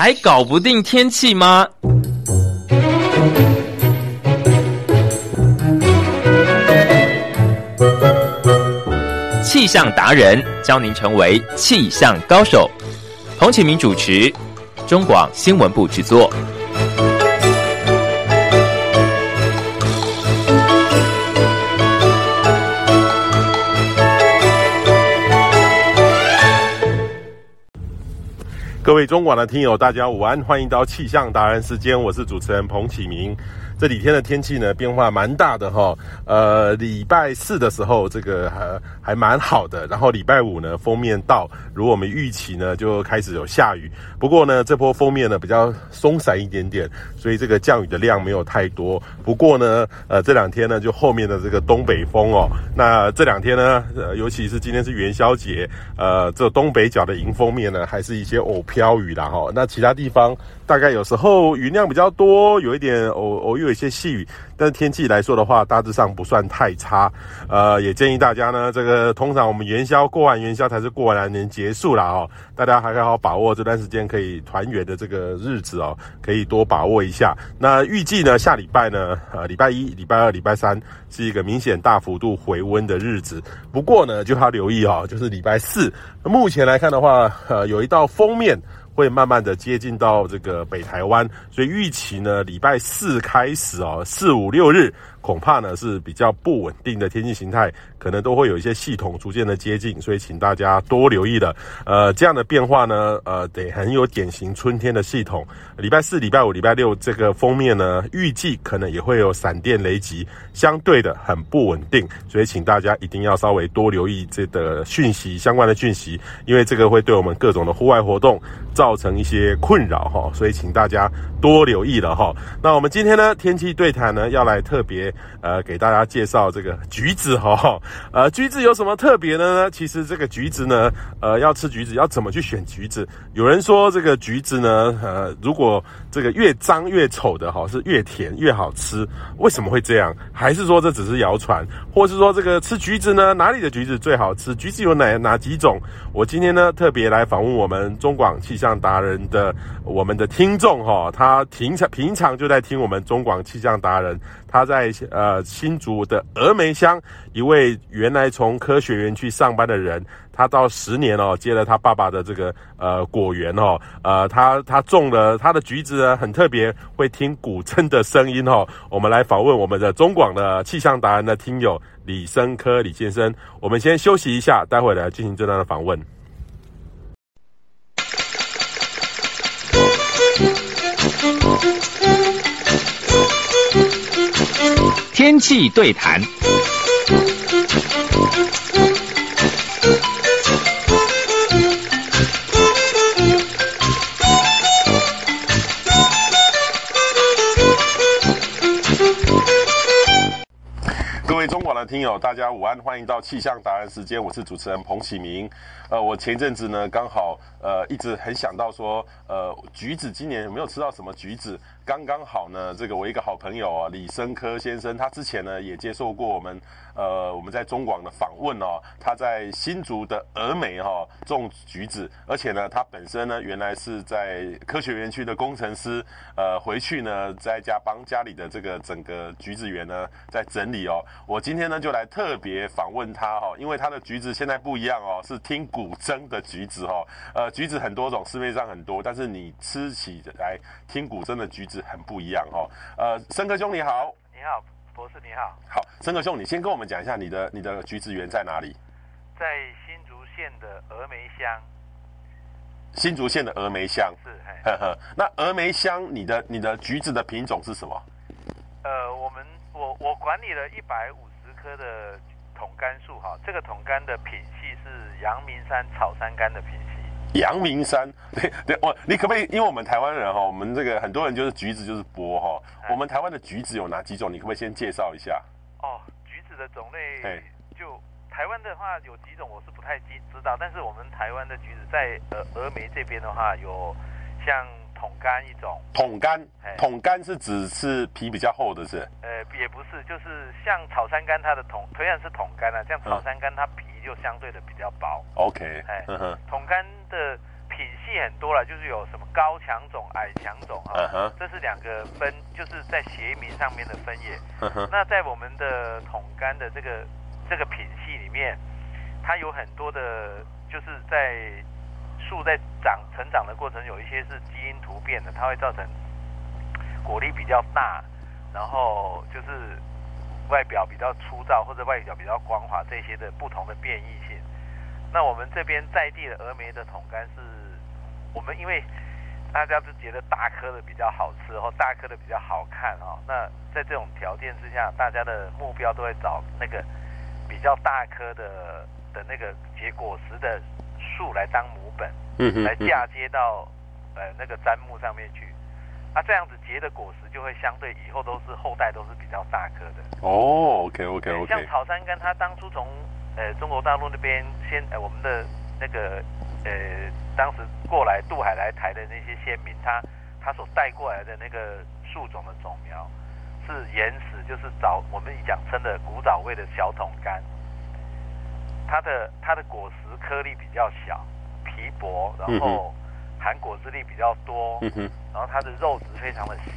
还搞不定天气吗？气象达人教您成为气象高手。彭启明主持，中广新闻部制作。各位中广的听友，大家午安，欢迎到气象达人时间，我是主持人彭启明。这几天的天气呢，变化蛮大的哈。呃，礼拜四的时候，这个还还蛮好的。然后礼拜五呢，封面到，如果我们预期呢，就开始有下雨。不过呢，这波封面呢比较松散一点点，所以这个降雨的量没有太多。不过呢，呃，这两天呢，就后面的这个东北风哦，那这两天呢，尤其是今天是元宵节，呃，这东北角的迎风面呢，还是一些偶飘雨啦哈。那其他地方大概有时候云量比较多，有一点偶偶遇。有一些细雨，但是天气来说的话，大致上不算太差。呃，也建议大家呢，这个通常我们元宵过完元宵才是过完年结束啦哦，大家还好好把握这段时间可以团圆的这个日子哦，可以多把握一下。那预计呢，下礼拜呢，呃，礼拜一、礼拜二、礼拜三是一个明显大幅度回温的日子。不过呢，就要留意哦，就是礼拜四，目前来看的话，呃，有一道封面。会慢慢的接近到这个北台湾，所以预期呢，礼拜四开始哦，四五六日。恐怕呢是比较不稳定的天气形态，可能都会有一些系统逐渐的接近，所以请大家多留意了。呃，这样的变化呢，呃，得很有典型春天的系统。礼拜四、礼拜五、礼拜六这个封面呢，预计可能也会有闪电雷击，相对的很不稳定，所以请大家一定要稍微多留意这个讯息相关的讯息，因为这个会对我们各种的户外活动造成一些困扰哈，所以请大家多留意了哈。那我们今天呢，天气对谈呢，要来特别。呃，给大家介绍这个橘子哈，呃，橘子有什么特别的呢？其实这个橘子呢，呃，要吃橘子要怎么去选橘子？有人说这个橘子呢，呃，如果这个越脏越丑的哈，是越甜越好吃，为什么会这样？还是说这只是谣传？或是说这个吃橘子呢，哪里的橘子最好吃？橘子有哪哪几种？我今天呢，特别来访问我们中广气象达人的我们的听众哈，他他平常平常就在听我们中广气象达人，他在。呃，新竹的峨眉乡一位原来从科学园区上班的人，他到十年哦，接了他爸爸的这个呃果园哦，呃，他他种了他的橘子呢，很特别，会听古筝的声音哦。我们来访问我们的中广的气象达人的听友李生科李先生，我们先休息一下，待会来进行这段的访问。天气对谈。听友，大家午安，欢迎到气象达人时间，我是主持人彭启明。呃，我前阵子呢，刚好呃一直很想到说，呃，橘子今年有没有吃到什么橘子？刚刚好呢，这个我一个好朋友啊，李生科先生，他之前呢也接受过我们呃我们在中广的访问哦，他在新竹的峨眉哈、哦、种橘子，而且呢他本身呢原来是在科学园区的工程师，呃回去呢在家帮家里的这个整个橘子园呢在整理哦。我今天呢就来特别访问他哈、哦，因为他的橘子现在不一样哦，是听古筝的橘子哈、哦。呃，橘子很多种，市面上很多，但是你吃起来听古筝的橘子。很不一样哦，呃，申科兄你好，你好，博士你好，好，生科兄，你先跟我们讲一下你的你的橘子园在哪里？在新竹县的峨眉乡。新竹县的峨眉乡是，呵呵，那峨眉乡你的你的橘子的品种是什么？呃，我们我我管理了一百五十棵的桶柑树哈，这个桶柑的品系是阳明山草山柑的品系。阳明山，对 对，我你可不可以？因为我们台湾人哈，我们这个很多人就是橘子就是剥哈。我们台湾的橘子有哪几种？你可不可以先介绍一下？哦，橘子的种类，就台湾的话有几种，我是不太知知道。但是我们台湾的橘子在呃峨眉这边的话，有像桶柑一种。桶柑，桶柑是指是皮比较厚的是？呃，也不是，就是像草山柑，它的桶同样是桶柑啊，像草山柑它皮。就相对的比较薄。OK，哎，桶柑的品系很多了，就是有什么高强种、矮强种啊，uh huh. 这是两个分，就是在学名上面的分野。Uh huh. 那在我们的桶柑的这个这个品系里面，它有很多的，就是在树在长成长的过程，有一些是基因突变的，它会造成果粒比较大，然后就是外表比较粗糙或者外表比较光滑这些的不同的变异性。那我们这边在地的峨眉的桶柑是，我们因为大家都觉得大颗的比较好吃，或大颗的比较好看哦。那在这种条件之下，大家的目标都会找那个比较大颗的的那个结果实的树来当母本，嗯哼，来嫁接到呃那个砧木上面去。啊，这样子结的果实就会相对以后都是后代都是比较大颗的。哦，OK OK OK。像草山柑，它当初从呃，中国大陆那边先，呃，我们的那个，呃，当时过来渡海来台的那些先民，他他所带过来的那个树种的种苗，是原始，就是早我们讲称的古早味的小桶柑。它的它的果实颗粒比较小，皮薄，然后含果汁粒比较多，嗯、哼然后它的肉质非常的细，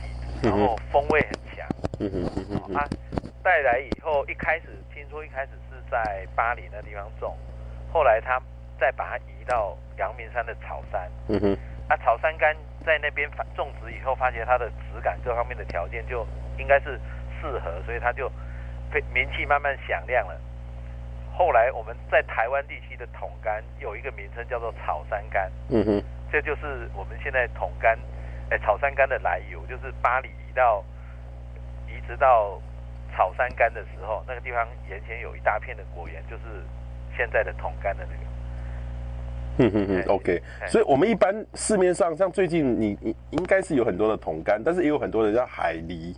然后风味很强。嗯哼，它带来以后，一开始听说一开始是。在巴黎那地方种，后来他再把它移到阳明山的草山。嗯哼。那、啊、草山柑在那边种植以后，发现它的质感各方面的条件就应该是适合，所以它就被名气慢慢响亮了。后来我们在台湾地区的桶柑有一个名称叫做草山柑。嗯哼。这就是我们现在桶柑，哎，草山柑的来由，就是巴黎移到移植到。草山柑的时候，那个地方原先有一大片的果园，就是现在的桶柑的那个。嗯哼哼，OK。所以，我们一般市面上，像最近你你应该是有很多的桶柑，但是也有很多的叫海梨。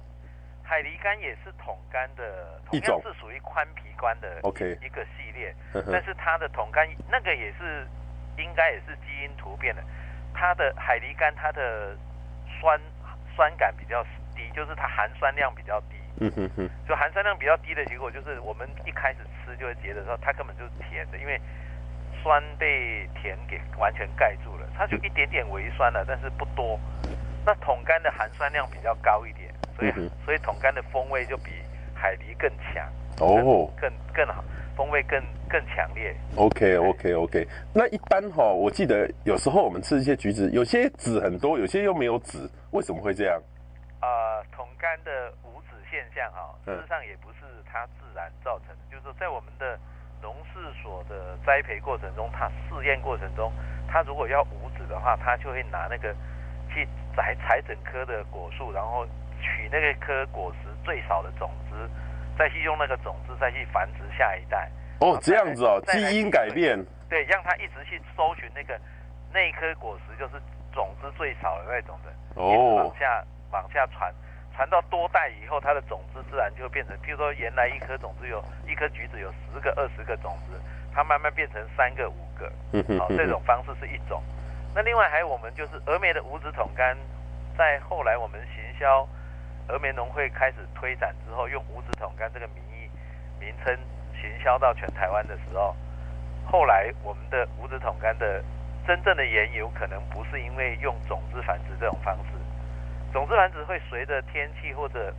海梨柑也是桶柑的一种，是属于宽皮关的 OK 一个系列。但是它的桶柑那个也是应该也是基因突变的。它的海梨柑它的酸酸感比较低，就是它含酸量比较低。嗯哼哼，就含酸量比较低的结果，就是我们一开始吃就会觉得说它根本就是甜的，因为酸被甜给完全盖住了，它就一点点微酸了，但是不多。那桶柑的含酸量比较高一点，所以、嗯、所以桶干的风味就比海梨更强哦，更更好，风味更更强烈。OK OK OK，那一般哈，我记得有时候我们吃一些橘子，有些籽很多，有些又没有籽，为什么会这样？啊、呃，桶干的无籽。现象哈，事实上也不是它自然造成的，嗯、就是说在我们的农事所的栽培过程中，它试验过程中，它如果要无籽的话，它就会拿那个去采采整棵的果树，然后取那个颗果实最少的种子，再去用那个种子再去繁殖下一代。哦，这样子哦，基因改变。对，让它一直去搜寻那个那一颗果实就是种子最少的那种的，哦，往下往下传。传到多代以后，它的种子自然就会变成，譬如说原来一颗种子有一颗橘子有十个、二十个种子，它慢慢变成三个、五个，好、哦，这种方式是一种。那另外还有我们就是峨眉的五指桶柑，在后来我们行销峨眉农会开始推展之后，用五指桶干这个名义名称行销到全台湾的时候，后来我们的五指桶干的真正的缘由，可能不是因为用种子繁殖这种方式。种子繁殖会随着天气或者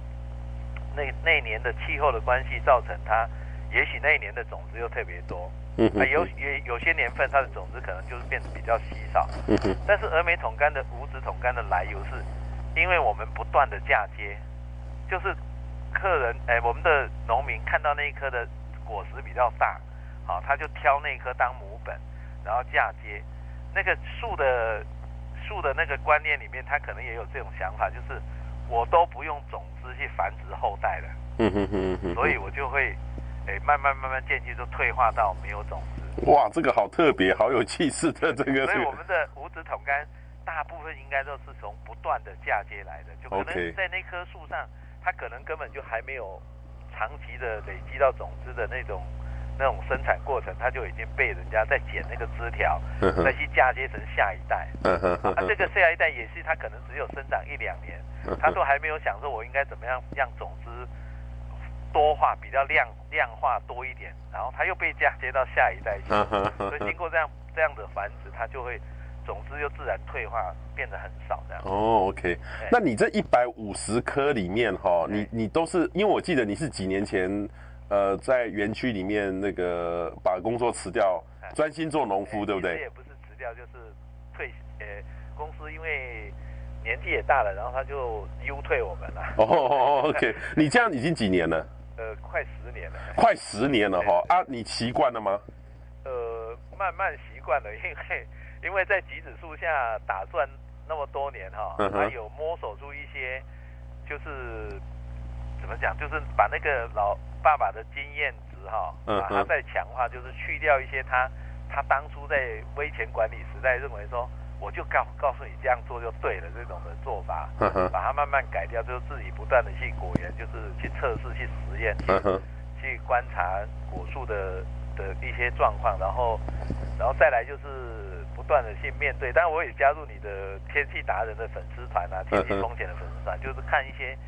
那那一年的气候的关系，造成它也许那一年的种子又特别多，嗯哼，有也有些年份它的种子可能就是变得比较稀少，嗯哼，但是峨眉桶干的五指桶干的来由是，因为我们不断的嫁接，就是客人哎，我们的农民看到那一颗的果实比较大，好，他就挑那一颗当母本，然后嫁接那个树的。树的那个观念里面，他可能也有这种想法，就是我都不用种子去繁殖后代了，嗯哼哼哼，所以我就会，诶，慢慢慢慢渐渐就退化到没有种子。哇，这个好特别，好有气势的这个。所以我们的五指桶柑大部分应该都是从不断的嫁接来的，就可能在那棵树上，它可能根本就还没有长期的累积到种子的那种。那种生产过程，它就已经被人家在剪那个枝条，再去嫁接成下一代。啊，这个下一代也是，它可能只有生长一两年，它都还没有想说我应该怎么样让种子多化，比较量量化多一点，然后它又被嫁接到下一代去。所以经过这样这样的繁殖，它就会种子又自然退化，变得很少这样。哦，OK，那你这一百五十颗里面哈，你你都是因为我记得你是几年前，呃，在园区里面那个把工作辞掉，专心做农夫，对不对？也不是辞掉，就是退，呃，公司因为年纪也大了，然后他就优退我们了。哦，OK，你这样已经几年了？呃，快十年了。快十年了哈啊，你习惯了吗？呃，慢慢习惯了，因为。因为在橘子树下打转那么多年哈，他有摸索出一些，就是怎么讲，就是把那个老爸爸的经验值哈，把它再强化，就是去掉一些他他当初在威权管理时代认为说，我就告告诉你这样做就对了这种的做法，把它慢慢改掉，就是自己不断的去果园，就是去测试、去实验、去去观察果树的的一些状况，然后然后再来就是。不断的去面对，但我也加入你的天气达人的粉丝团啊，天气风险的粉丝团，就是看一些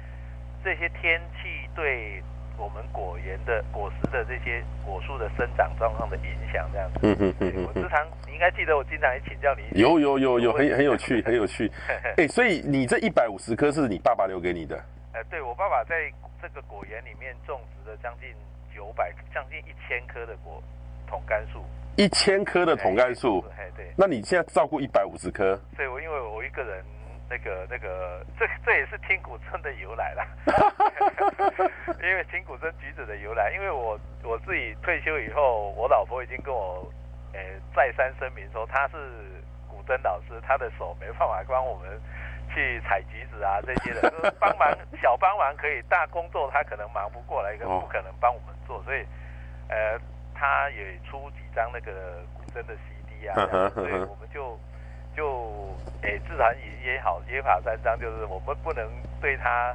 这些天气对我们果园的果实的这些果树的生长状况的影响，这样子。嗯嗯嗯。我时常你应该记得，我经常也请教你。有有有有，很很有趣，很有趣。哎，所以你这一百五十棵是你爸爸留给你的？呃，对，我爸爸在这个果园里面种植了将近九百，将近一千棵的果桶柑树。一千棵的桶柑树，哎，对，那你现在照顾一百五十棵？对，我因为我一个人，那个那个，这这也是听古筝的由来啦。因为听古筝橘子的由来，因为我我自己退休以后，我老婆已经跟我，呃，再三声明说，她是古筝老师，她的手没办法帮我们去采橘子啊这些的，就是帮忙小帮忙可以，大工作他可能忙不过来，跟不可能帮我们做，所以，呃。他也出几张那个古筝的 CD 啊，所以我们就就诶，自然也也好，约法三章，就是我们不能对他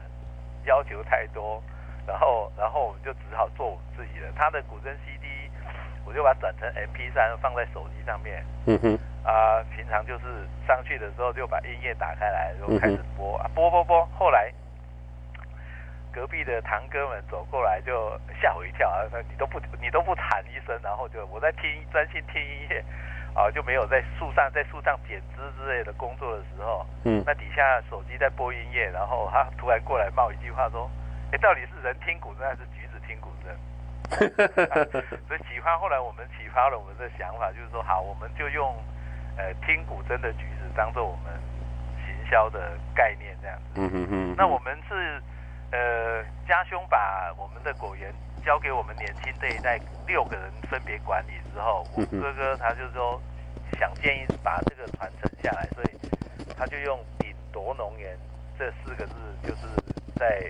要求太多，然后然后我们就只好做我们自己的。他的古筝 CD，我就把它转成 MP 三放在手机上面。嗯哼。啊，平常就是上去的时候就把音乐打开来，就开始播啊，播播播。后来。隔壁的堂哥们走过来就吓我一跳啊！说你都不你都不喊一声，然后就我在听专心听音乐，啊就没有在树上在树上剪枝之类的工作的时候，嗯，那底下手机在播音乐，然后他突然过来冒一句话说：“哎，到底是人听古筝还是橘子听古筝？” 所以启发后来我们启发了我们的想法，就是说好，我们就用呃听古筝的举止当做我们行销的概念这样子。嗯嗯嗯。那我们是。呃，家兄把我们的果园交给我们年轻这一代六个人分别管理之后，我哥哥他就说想建议把这个传承下来，所以他就用顶夺农园这四个字，就是在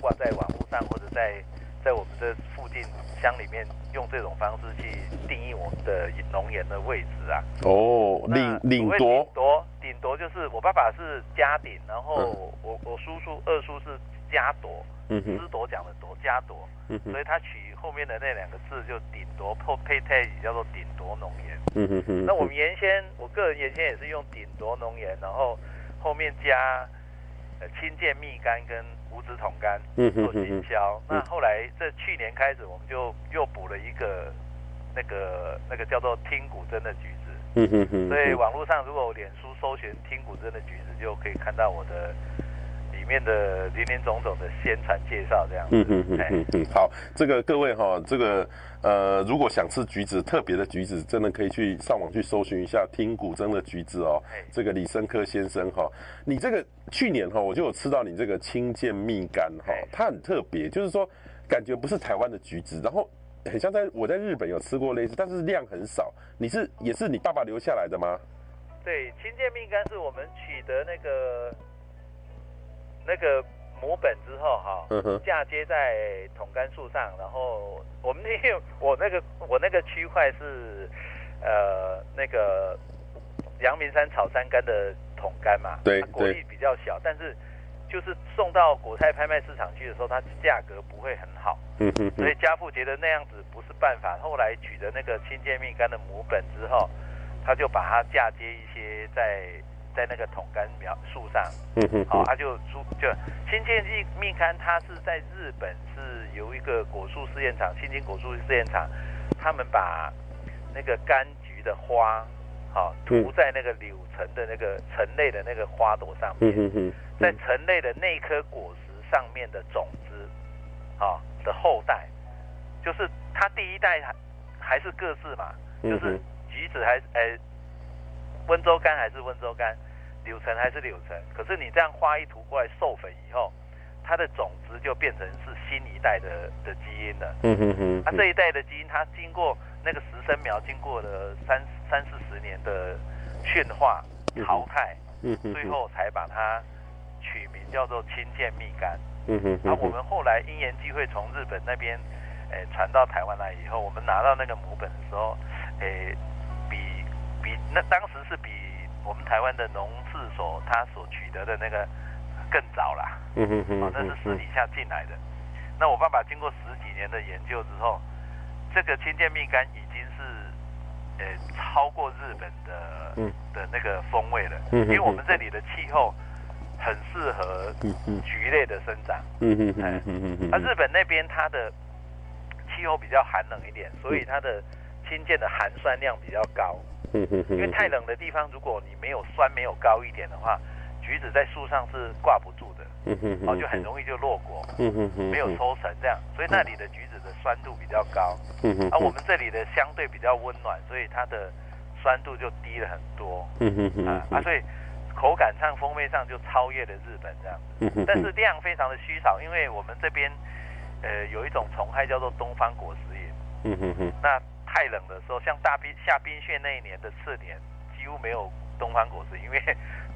挂在网络上或者在在我们这附近乡里面用这种方式去定义我们的农园的位置啊。哦，领领夺夺顶夺就是我爸爸是家鼎，然后我我叔叔二叔是。家夺，嗯哼，枝朵讲的夺，家夺，嗯哼，所以他取后面的那两个字就顶夺，配配配语叫做顶夺农园，嗯哼哼。那我们原先，我个人原先也是用顶夺农园，然后后面加呃青箭蜜柑跟无籽桶杆做行销。那后来这去年开始，我们就又补了一个那个那个叫做听古筝的橘子，嗯哼哼。所以网络上如果脸书搜寻听古筝的橘子，就可以看到我的。里面的林林总总的宣传介绍这样子，嗯嗯嗯嗯嗯，好，这个各位哈，这个呃，如果想吃橘子，特别的橘子，真的可以去上网去搜寻一下听古筝的橘子哦。这个李生科先生哈，你这个去年哈，我就有吃到你这个青剑蜜柑哈，它很特别，就是说感觉不是台湾的橘子，然后很像在我在日本有吃过类似，但是量很少。你是也是你爸爸留下来的吗？对，青剑蜜柑是我们取得那个。那个母本之后哈，嫁接在桶干树上，然后我们那我那个 我那个区块是呃那个阳明山草山柑的桶干嘛，对，果粒比较小，但是就是送到果菜拍卖市场去的时候，它价格不会很好，嗯嗯，所以家父觉得那样子不是办法，后来取得那个青箭蜜柑的母本之后，他就把它嫁接一些在。在那个桶柑苗树上，嗯哼，好，他就出就青箭蜜柑，它是在日本是由一个果树试验场，新津果树试验场，他们把那个柑橘的花，好涂在那个柳橙的那个橙类的那个花朵上面，在橙类的那颗果实上面的种子，啊的后代，就是它第一代还还是各自嘛，就是橘子还是诶温州柑还是温州柑，柳橙还是柳橙，可是你这样花一涂过来授粉以后，它的种子就变成是新一代的的基因了。嗯哼哼。它这一代的基因，它经过那个实生苗，经过了三三四十年的驯化淘汰，嗯哼，最后才把它取名叫做清见蜜柑。嗯哼。然后我们后来因缘际会从日本那边，诶传到台湾来以后，我们拿到那个母本的时候，诶比比那当时是比我们台湾的农事所他所取得的那个。更早啦，嗯哼哼，那是私底下进来的。那我爸爸经过十几年的研究之后，这个清见蜜柑已经是，呃，超过日本的，嗯，的那个风味了。嗯，因为我们这里的气候很适合橘类的生长。嗯嗯嗯嗯嗯。那日本那边它的气候比较寒冷一点，所以它的清见的含酸量比较高。因为太冷的地方，如果你没有酸没有高一点的话。橘子在树上是挂不住的，嗯哼，哦，就很容易就落果，没有抽成这样，所以那里的橘子的酸度比较高，而我们这里的相对比较温暖，所以它的酸度就低了很多，嗯哼哼，啊，所以口感上、风味上就超越了日本这样，但是量非常的稀少，因为我们这边，呃，有一种虫害叫做东方果实蝇，那太冷的时候，像大冰下冰雪那一年的次年，几乎没有东方果实，因为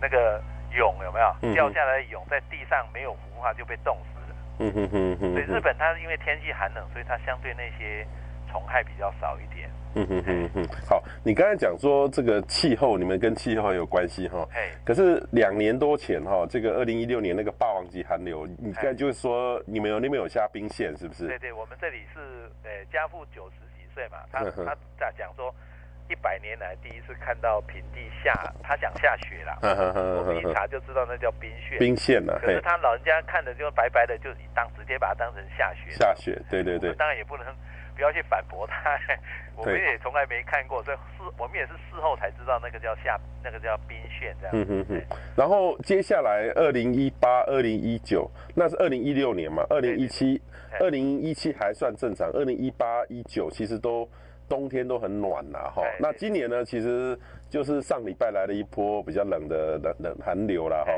那个。蛹有没有掉下来的蛹在地上没有孵化就被冻死了。嗯哼哼哼。所以日本它因为天气寒冷，所以它相对那些虫害比较少一点。嗯哼哼哼。好，你刚才讲说这个气候，你们跟气候有关系哈。嘿。可是两年多前哈，这个二零一六年那个霸王级寒流，你刚才就是说你们有那边有下冰线是不是？对对，我们这里是呃加负九十几岁嘛，他他在讲说。一百年来第一次看到平地下，他想下雪了。我们一查就知道那叫冰线。冰线嘛。可是他老人家看的就白白的，就当直接把它当成下雪。下雪，对对对。当然也不能不要去反驳他，我们也从来没看过，所以事我们也是事后才知道那个叫下，那个叫冰线这样。嗯哼哼。然后接下来二零一八、二零一九，那是二零一六年嘛？二零一七、二零一七还算正常，二零一八、一九其实都。冬天都很暖呐，哈。那今年呢，其实就是上礼拜来了一波比较冷的冷冷寒流了，哈。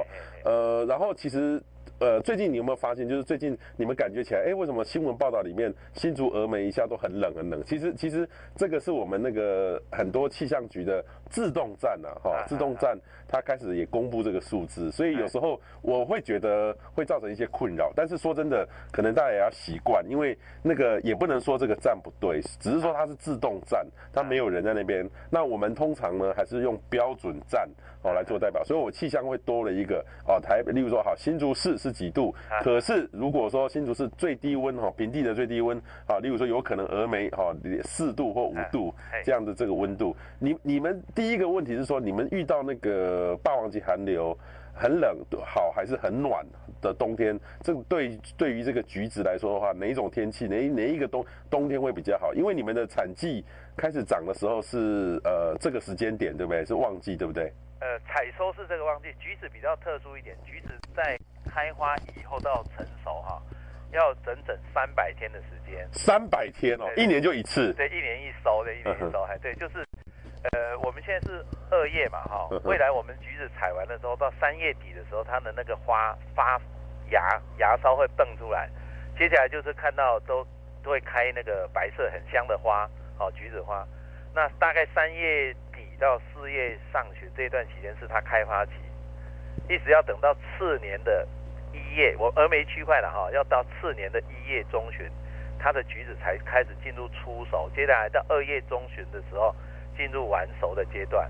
呃，然后其实。呃，最近你有没有发现，就是最近你们感觉起来，哎，为什么新闻报道里面新竹峨眉一下都很冷很冷？其实其实这个是我们那个很多气象局的自动站啊，哈，自动站它开始也公布这个数字，所以有时候我会觉得会造成一些困扰。但是说真的，可能大家也要习惯，因为那个也不能说这个站不对，只是说它是自动站，它没有人在那边。那我们通常呢还是用标准站哦来做代表，所以我气象会多了一个哦台，例如说好新竹市是。几度？可是如果说新竹市最低温哈，平地的最低温啊，例如说有可能峨眉哈四度或五度这样的这个温度，你你们第一个问题是说，你们遇到那个霸王级寒流，很冷好还是很暖的冬天？这对对于这个橘子来说的话，哪一种天气哪哪一个冬冬天会比较好？因为你们的产季开始长的时候是呃这个时间点对不对？是旺季对不对？呃，采收是这个旺季，橘子比较特殊一点，橘子在。开花以后到成熟哈，要整整三百天的时间。三百天哦，一年就一次。对，一年一收的，一年一收，还对，就是，呃，我们现在是二月嘛哈，未来我们橘子采完的时候，到三月底的时候，它的那个花发芽，芽梢会蹦出来，接下来就是看到都都会开那个白色很香的花，好橘子花。那大概三月底到四月上旬这段期间是它开花期，一直要等到次年的。一月，我峨眉区块了哈，要到次年的一月中旬，它的橘子才开始进入出手，接下来到二月中旬的时候进入完熟的阶段。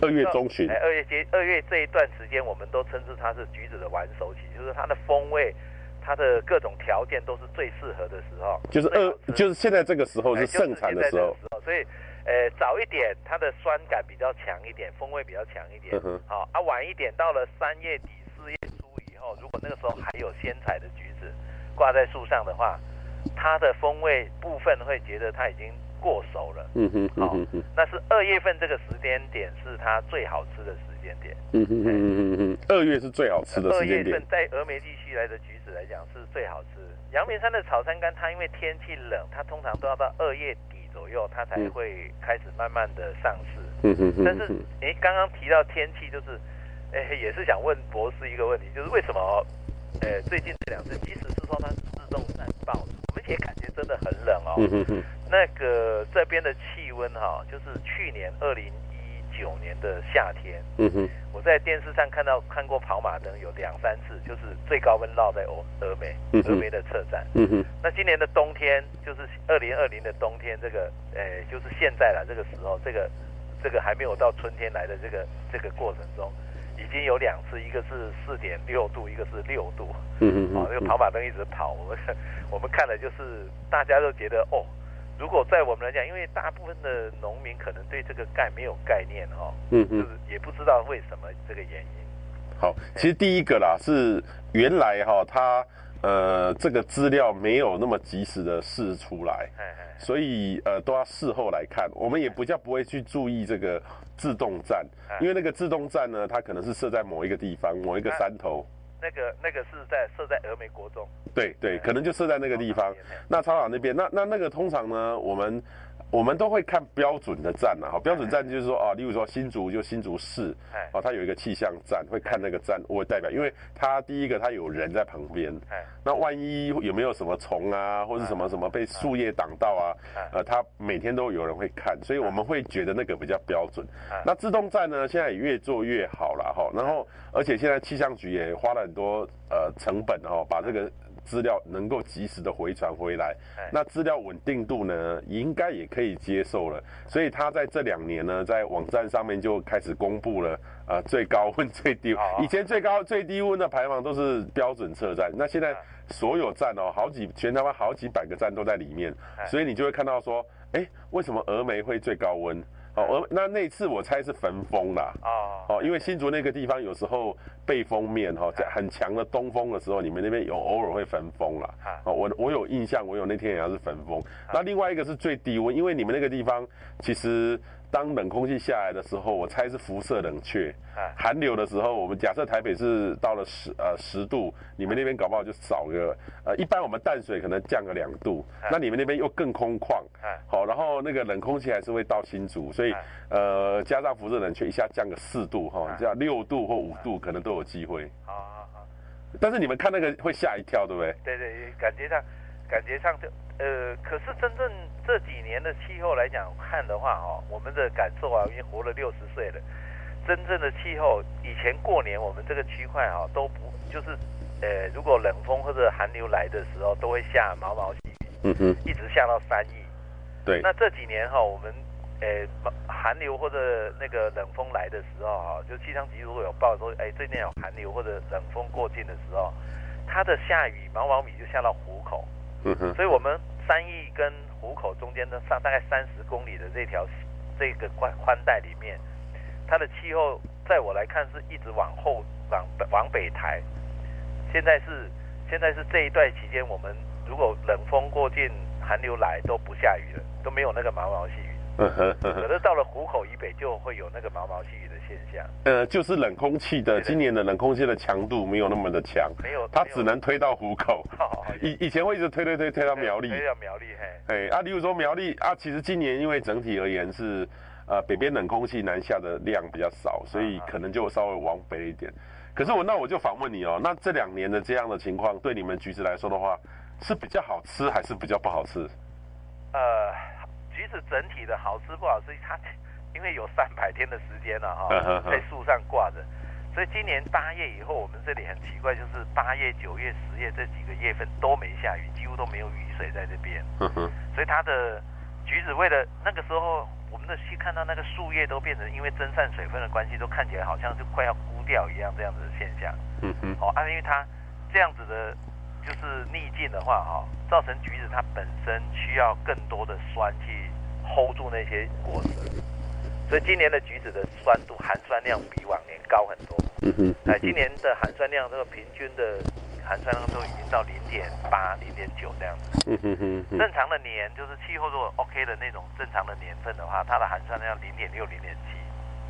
二月中旬，哎，二月阶二月这一段时间，我们都称之它是橘子的完熟期，就是它的风味，它的各种条件都是最适合的时候。就是二，就是现在这个时候是盛产的时候。所以，呃，早一点它的酸感比较强一点，风味比较强一点。嗯、好啊，晚一点到了三月底四月初以后。如果那个时候还有鲜采的橘子挂在树上的话，它的风味部分会觉得它已经过熟了。嗯哼，好、嗯哦，那是二月份这个时间点是它最好吃的时间点。嗯哼嗯嗯嗯，二月是最好吃的时间点。二月份在峨眉地区来的橘子来讲是最好吃。阳明山的草山柑，它因为天气冷，它通常都要到二月底左右，它才会开始慢慢的上市。嗯哼，但是，哎，刚刚提到天气，就是，哎，也是想问博士一个问题，就是为什么，呃，最近这两次，即使是说它是自动散爆，我们也感觉真的很冷哦。嗯哼哼。那个这边的气温哈，就是去年二零一九年的夏天。嗯哼。我在电视上看到看过跑马灯有两三次，就是最高温落在峨峨眉，峨眉的车站。嗯哼。那今年的冬天，就是二零二零的冬天，这个，呃，就是现在了，这个时候，这个。这个还没有到春天来的这个这个过程中，已经有两次，一个是四点六度，一个是六度。嗯嗯。哦，那个跑马灯一直跑，我们 我们看了就是大家都觉得哦，如果在我们来讲，因为大部分的农民可能对这个钙没有概念哦，嗯嗯，就是也不知道为什么这个原因。好，其实第一个啦是原来哈它。呃，这个资料没有那么及时的释出来，所以呃都要事后来看。我们也不叫不会去注意这个自动站，因为那个自动站呢，它可能是设在某一个地方，某一个山头。那个那个是在设在峨眉国中。对对，可能就设在那个地方。那操场那边，那那那个通常呢，我们。我们都会看标准的站呐，哈，标准站就是说啊，例如说新竹就新竹市，哦，它有一个气象站，会看那个站，我代表，因为它第一个它有人在旁边，那万一有没有什么虫啊，或者什么什么被树叶挡到啊，呃，它每天都有人会看，所以我们会觉得那个比较标准。那自动站呢，现在也越做越好了哈，然后而且现在气象局也花了很多呃成本哈，把这个。资料能够及时的回传回来，那资料稳定度呢，应该也可以接受了。所以他在这两年呢，在网站上面就开始公布了，呃，最高温、最低温。以前最高、最低温的排行都是标准测站，那现在所有站哦，好几全台湾好几百个站都在里面，所以你就会看到说，哎，为什么峨眉会最高温？哦，而那那次我猜是焚风啦。哦哦，因为新竹那个地方有时候背风面哈，在很强的东风的时候，你们那边有偶尔会焚风啦。哦，我我有印象，我有那天也要是焚风。那另外一个是最低温，因为你们那个地方其实。当冷空气下来的时候，我猜是辐射冷却。寒流的时候，我们假设台北是到了十呃十度，你们那边搞不好就少个呃，一般我们淡水可能降个两度，那你们那边又更空旷。好，然后那个冷空气还是会到新竹，所以呃加上辐射冷却一下降个四度哈，这样六度或五度可能都有机会。好好好。但是你们看那个会吓一跳，对不对？对对，感觉上感觉上就。呃，可是真正这几年的气候来讲看的话，哦，我们的感受啊，已经活了六十岁了。真正的气候，以前过年我们这个区块哈都不就是，呃，如果冷风或者寒流来的时候，都会下毛毛细雨，嗯哼，一直下到三亿。对。那这几年哈，我们呃寒流或者那个冷风来的时候哈，就气象局如果有报说，哎，最近有寒流或者冷风过境的时候，它的下雨毛毛米就下到湖口。嗯哼，所以我们三义跟湖口中间的上大概三十公里的这条这个宽宽带里面，它的气候在我来看是一直往后往往北抬。现在是现在是这一段期间，我们如果冷风过境、寒流来都不下雨了，都没有那个毛毛细雨。嗯哼，可是到了湖口以北就会有那个毛毛细雨的现象。呃，就是冷空气的，今年的冷空气的强度没有那么的强，没有，它只能推到虎口。以以前会一直推推推推到苗栗，推到苗栗嘿。哎啊，例如说苗栗啊，其实今年因为整体而言是，呃，北边冷空气南下的量比较少，所以可能就稍微往北一点。可是我那我就反问你哦，那这两年的这样的情况，对你们橘子来说的话，是比较好吃还是比较不好吃？呃。橘子整体的好吃不好吃，它因为有三百天的时间了哈，在树上挂着，所以今年八月以后，我们这里很奇怪，就是八月、九月、十月这几个月份都没下雨，几乎都没有雨水在这边。所以它的橘子为了那个时候，我们的去看到那个树叶都变成因为蒸散水分的关系，都看起来好像就快要枯掉一样这样子的现象。嗯哼，哦，啊，因为它这样子的。就是逆境的话，哈，造成橘子它本身需要更多的酸去 hold 住那些果实，所以今年的橘子的酸度含酸量比往年高很多。嗯哼，哎，今年的含酸量这个平均的含酸量都已经到零点八、零点九这样子。嗯哼哼哼。正常的年就是气候如果 OK 的那种正常的年份的话，它的含酸量零点六、零点七。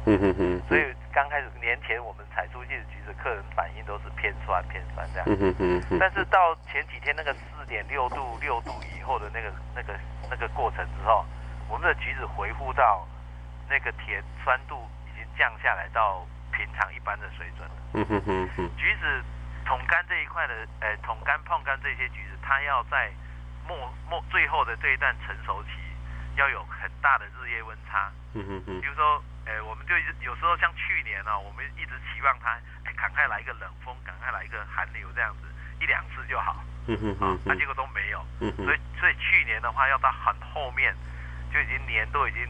嗯哼哼。所以刚开始年前我们采出去的橘子，客人反应都是偏酸、偏酸这样。嗯哼哼哼。但是到前几天那个四点六度、六度以后的那个、那个、那个过程之后，我们的橘子回复到那个甜酸度已经降下来到平常一般的水准了。嗯哼哼哼。橘子。桶干这一块的，呃，桶干、碰干这些橘子，它要在末末最后的这一段成熟期，要有很大的日夜温差。嗯哼哼。比如说，呃，我们就有时候像去年呢、啊，我们一直期望它，哎，赶快来一个冷风，赶快来一个寒流这样子，一两次就好。嗯哼哼。啊，那结果都没有。嗯哼。所以，所以去年的话，要到很后面，就已经年都已经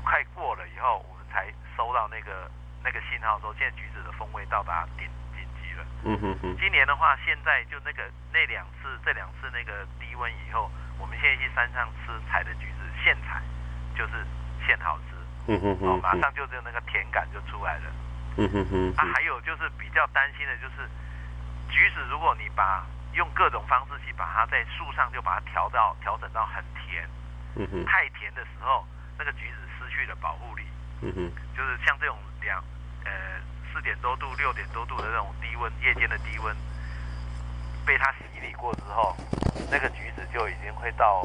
快过了以后，我们才收到那个那个信号说，现在橘子的风味到达顶顶级了。嗯哼哼，今年的话，现在就那个那两次，这两次那个低温以后，我们现在去山上吃采的橘子，现采就是现好吃。嗯哼哼，哦，马上就有那个甜感就出来了。嗯哼哼，啊，还有就是比较担心的就是，橘子如果你把用各种方式去把它在树上就把它调到调整到很甜，嗯哼，太甜的时候，那个橘子失去了保护力。嗯哼，就是像这种两呃。四点多度、六点多度的那种低温，夜间的低温，被它洗礼过之后，那个橘子就已经会到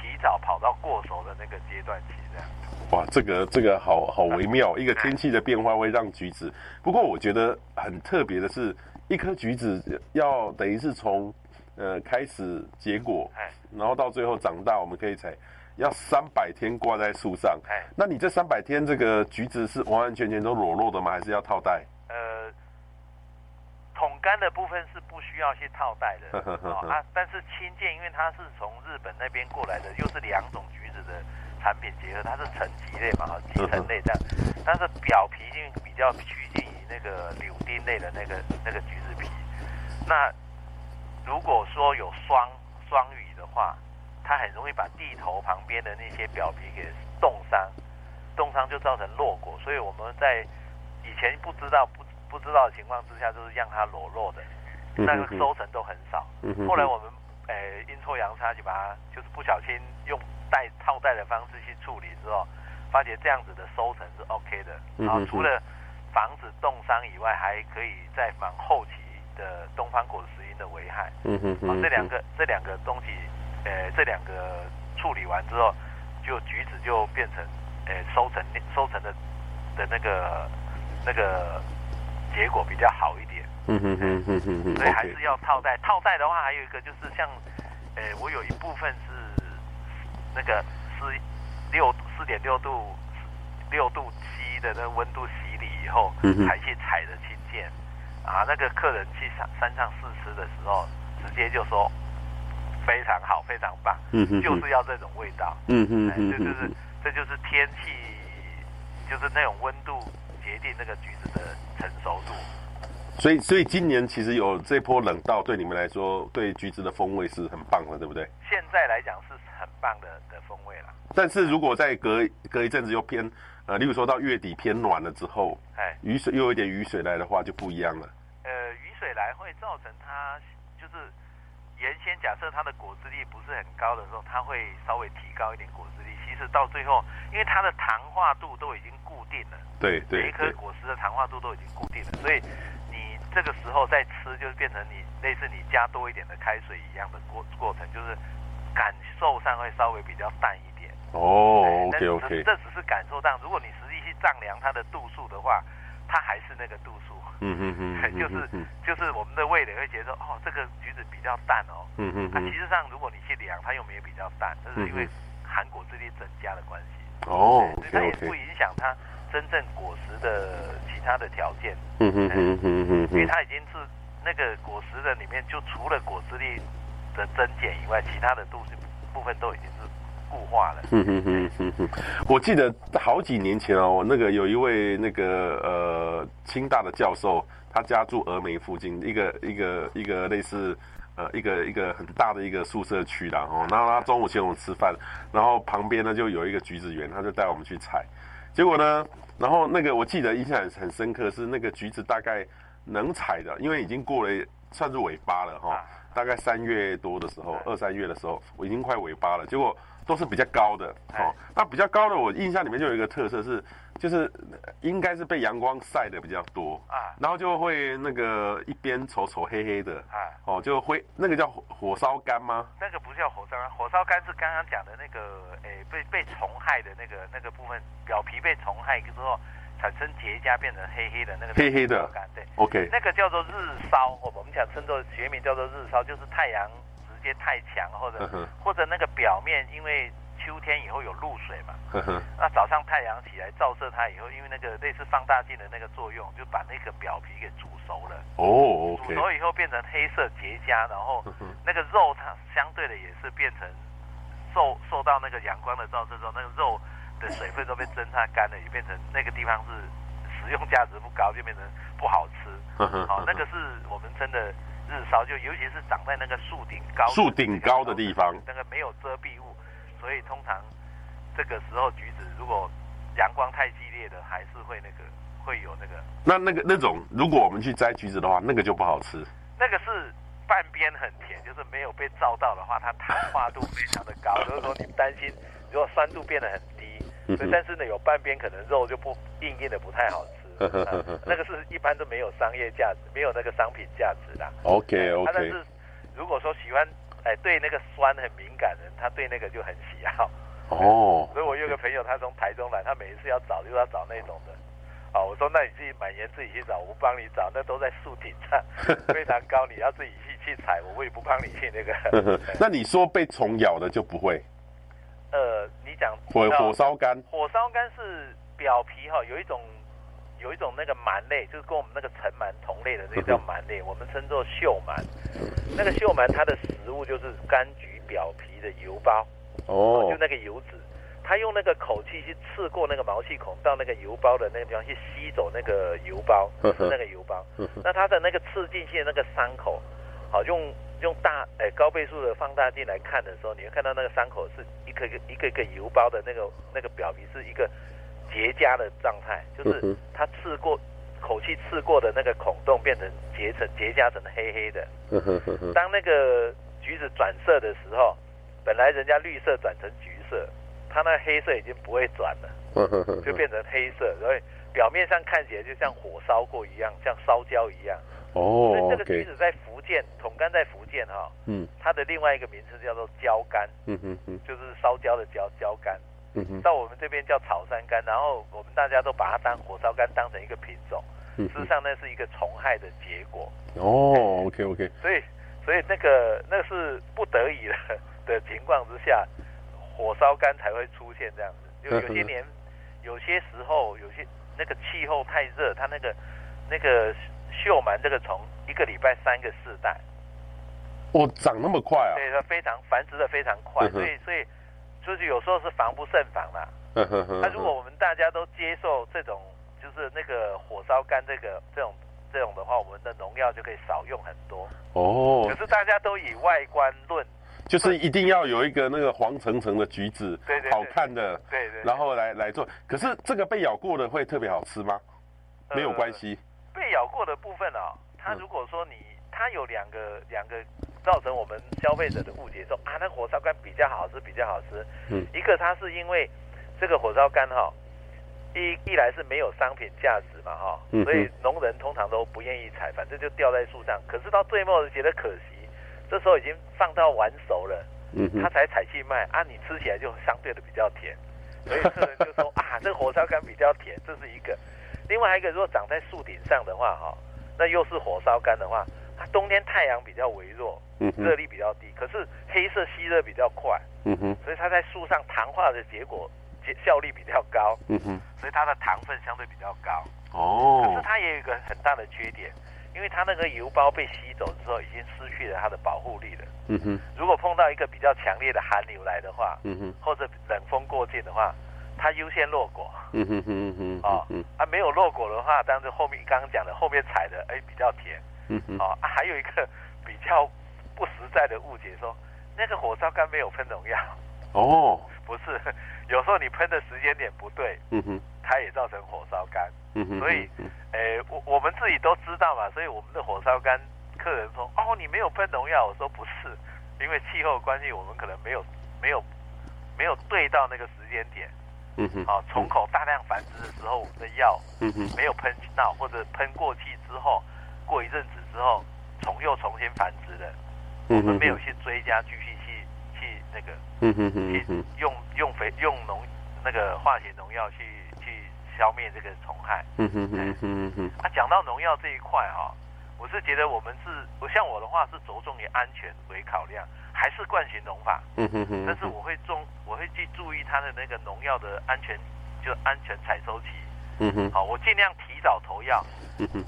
提早跑到过熟的那个阶段期，这样。哇，这个这个好好微妙，一个天气的变化会让橘子。不过我觉得很特别的是，一颗橘子要等于是从呃开始结果，然后到最后长大，我们可以采。要三百天挂在树上，哎，那你这三百天这个橘子是完完全全都裸露的吗？还是要套袋？呃，桶干的部分是不需要去套袋的 哦啊，但是青剑因为它是从日本那边过来的，又是两种橘子的产品结合，它是橙橘类嘛，哈，集成类这样，但是表皮就比较趋近于那个柳丁类的那个那个橘子皮，那如果说有霜霜雨的话。它很容易把地头旁边的那些表皮给冻伤，冻伤就造成落果，所以我们在以前不知道不不知道的情况之下，就是让它裸露的，那个收成都很少。后来我们诶阴错阳差就把它就是不小心用带套袋的方式去处理之后，发觉这样子的收成是 OK 的。然后除了防止冻伤以外，还可以再防后期的东方果实蝇的危害。嗯哼嗯，这两个这两个东西。呃，这两个处理完之后，就橘子就变成，呃，收成收成的的那个那个结果比较好一点。嗯哼哼哼哼哼。所以还是要套袋。套袋的话，还有一个就是像，呃，我有一部分是那个四六四点六度六度七的那个温度洗礼以后，才去采的青箭。啊，那个客人去山山上试吃的时候，直接就说。非常好，非常棒，嗯哼，就是要这种味道，嗯哼，嗯，这就是这就是天气，就是那种温度决定那个橘子的成熟度。所以，所以今年其实有这波冷到，对你们来说，对橘子的风味是很棒的，对不对？现在来讲是很棒的的风味了。但是如果再隔隔一阵子又偏，呃，例如说到月底偏暖了之后，哎，雨水又有一点雨水来的话，就不一样了。呃，雨水来会造成它就是。原先假设它的果汁力不是很高的时候，它会稍微提高一点果汁力。其实到最后，因为它的糖化度都已经固定了，对对，每一颗果实的糖化度都已经固定了，所以你这个时候再吃，就是变成你类似你加多一点的开水一样的过过程，就是感受上会稍微比较淡一点。哦，OK OK，这只是感受上，如果你实际去丈量它的度数的话，它还是那个度数。嗯嗯嗯，就是就是我们的味蕾会觉得哦，这个橘子比较淡哦。嗯嗯，那其实上如果你去量，它又没有比较淡，这是因为含果汁力增加的关系。哦，所以它也不影响它真正果实的其他的条件。嗯嗯嗯嗯嗯，因为它已经是那个果实的里面，就除了果汁力的增减以外，其他的度数部分都已经是。固化了。嗯哼哼哼哼，我记得好几年前哦，那个有一位那个呃清大的教授，他家住峨眉附近一个一个一个类似呃一个一个很大的一个宿舍区啦哦，然后他中午请我们吃饭，然后旁边呢就有一个橘子园，他就带我们去采，结果呢，然后那个我记得印象很很深刻是那个橘子大概能采的，因为已经过了算是尾巴了哈，大概三月多的时候，二三月的时候，我已经快尾巴了，结果都是比较高的，哦，那比较高的，我印象里面就有一个特色是，就是应该是被阳光晒的比较多啊，然后就会那个一边丑丑黑黑的啊，哦，就会那个叫火烧干吗？那个不叫火烧干，火烧干是刚刚讲的那个，诶，被被虫害的那个那个部分，表皮被虫害之后。产生结痂变成黑黑的那个黑黑的。干，对，OK，那个叫做日烧，我们讲称作学名叫做日烧，就是太阳直接太强，或者、嗯、或者那个表面因为秋天以后有露水嘛，嗯、那早上太阳起来照射它以后，因为那个类似放大镜的那个作用，就把那个表皮给煮熟了，哦，okay、煮熟以后变成黑色结痂，然后那个肉它相对的也是变成受受到那个阳光的照射之后，那个肉。的水分都被蒸发干了，也变成那个地方是食用价值不高，就变成不好吃。好，那个是我们真的日烧，就尤其是长在那个树顶高树顶高的地方，那个没有遮蔽物，所以通常这个时候橘子如果阳光太激烈的，还是会那个会有那个。那那个那种，如果我们去摘橘子的话，那个就不好吃。那个是半边很甜，就是没有被照到的话，它糖化度非常的高，所以说你担心如果酸度变得很低。但是呢，有半边可能肉就不硬硬的，不太好吃。那个是一般都没有商业价值，没有那个商品价值的。OK OK。但是如果说喜欢，哎，对那个酸很敏感的人，他对那个就很喜好。哦。所以我有个朋友，他从台中来，他每一次要找就要找那种的。好，我说那你自己买盐自己去找，我不帮你找，那都在树顶上，非常高，你要自己去去采，我也不帮你去那个。那你说被虫咬的就不会？呃，你讲火火烧干，火烧干是表皮哈，有一种有一种那个螨类，就是跟我们那个尘螨同类的，那个叫螨类，我们称作锈螨。那个锈螨它的食物就是柑橘表皮的油包哦，就那个油脂，它用那个口气去刺过那个毛细孔，到那个油包的那个地方去吸走那个油包，是那个油包。那它的那个刺进去的那个伤口，好用。用大诶、欸、高倍数的放大镜来看的时候，你会看到那个伤口是一个一个一个一个油包的那个那个表皮是一个结痂的状态，就是它刺过口气刺过的那个孔洞变成结成结痂成黑黑的。当那个橘子转色的时候，本来人家绿色转成橘色，它那黑色已经不会转了，就变成黑色，所以表面上看起来就像火烧过一样，像烧焦一样。哦，所以这个橘子在福建，桶柑在福建哈，嗯，它的另外一个名字叫做焦柑，嗯哼哼，就是烧焦的焦焦柑，到我们这边叫草山柑，然后我们大家都把它当火烧柑当成一个品种，事实上那是一个虫害的结果。哦，OK OK，所以所以那个那是不得已的的情况之下，火烧柑才会出现这样子。有有些年，有些时候，有些那个气候太热，它那个那个。锈螨这个虫一个礼拜三个四代，哦，长那么快啊？对，它非常繁殖的非常快，所以所以就是有时候是防不胜防啦。那、啊、如果我们大家都接受这种，就是那个火烧干这个这种这种的话，我们的农药就可以少用很多。哦。可是大家都以外观论，就是一定要有一个那个黄橙橙的橘子，对对，好看的，对对，然后来来做。可是这个被咬过的会特别好吃吗？没有关系。被咬过的部分啊、哦，它如果说你它有两个两个造成我们消费者的误解，说啊，那火烧干比较好吃，比较好吃。嗯，一个它是因为这个火烧干哈，一一来是没有商品价值嘛哈，所以农人通常都不愿意采，反正就吊在树上。可是到最末觉得可惜，这时候已经放到完熟了，嗯，他才采去卖啊，你吃起来就相对的比较甜，所以客人就说啊，这个火烧干比较甜，这是一个。另外一个，如果长在树顶上的话，哈，那又是火烧干的话，它冬天太阳比较微弱，嗯，热力比较低，可是黑色吸热比较快，嗯哼，所以它在树上糖化的结果效率比较高，嗯哼，所以它的糖分相对比较高。哦，可是它也有一个很大的缺点，因为它那个油包被吸走之后，已经失去了它的保护力了。嗯哼，如果碰到一个比较强烈的寒流来的话，嗯哼，或者冷风过境的话。它优先落果，嗯哼哼哼，啊，啊没有落果的话，当然后面刚刚讲的后面采的，哎比较甜，嗯哼，啊还有一个 比较不实在的误解说，那个火烧干没有喷农药，哦，不是，有时候你喷的时间点不对，嗯哼，它也造成火烧干，嗯哼，所以，哎我我们自己都知道嘛，所以我们的火烧干客人说，哦，你没有喷农药，我说不是，因为气候关系，我们可能没有没有没有对到那个时间点。嗯哼，啊，虫口大量繁殖的时候，我们的药，嗯哼，没有喷到，或者喷过气之后，过一阵子之后，虫又重新繁殖了，我们没有去追加，继续去去那个，嗯哼哼，去用用肥用农那个化学农药去去消灭这个虫害，嗯哼哼哼哼。啊，讲到农药这一块哈，我是觉得我们是，我像我的话是着重于安全为考量。还是惯行农法，嗯哼哼，但是我会重，我会去注意它的那个农药的安全，就安全采收期，嗯哼，好，我尽量提早投药，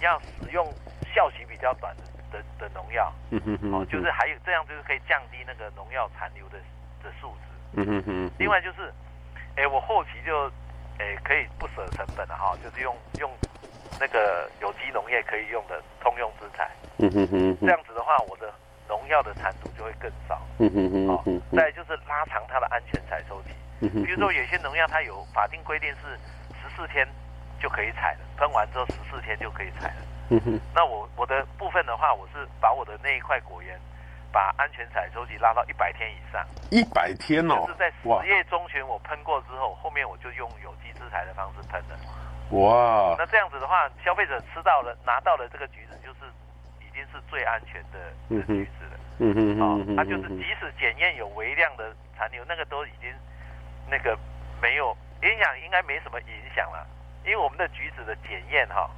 要使用效期比较短的的的农药，嗯哼哼，哦，就是还有这样就是可以降低那个农药残留的的数值，嗯哼哼，另外就是，哎，我后期就，哎，可以不舍成本了哈，就是用用那个有机农业可以用的通用资材，嗯哼哼，这样子的话，我的。农药的残毒就会更少，嗯哼哼，哦，再就是拉长它的安全采收期，嗯哼，比如说有些农药它有法定规定是十四天就可以采了，喷完之后十四天就可以采了，嗯哼，那我我的部分的话，我是把我的那一块果园把安全采收期拉到一百天以上，一百天哦，就是在十月中旬我喷过之后，后面我就用有机制材的方式喷了，哇，那这样子的话，消费者吃到了拿到了这个橘子就是。已经是最安全的的橘子了，嗯哼，好，它就是即使检验有微量的残留，那个都已经那个没有影响，应该没什么影响了。因为我们的橘子的检验哈，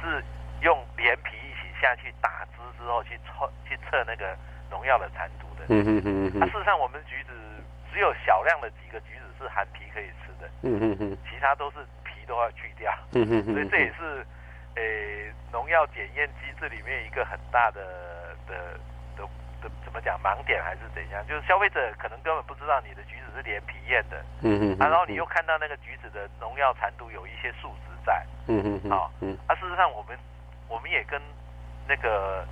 是用连皮一起下去打汁之后去测去测那个农药的残毒的，嗯嗯嗯嗯。它事实上我们橘子只有小量的几个橘子是含皮可以吃的，嗯嗯嗯，其他都是皮都要去掉，嗯嗯嗯，所以这也是。诶，农药检验机制里面一个很大的的的的怎么讲盲点还是怎样？就是消费者可能根本不知道你的橘子是连皮验的，嗯嗯，然后你又看到那个橘子的农药残度有一些数值在，嗯嗯啊，嗯，啊，事实上我们我们也跟那个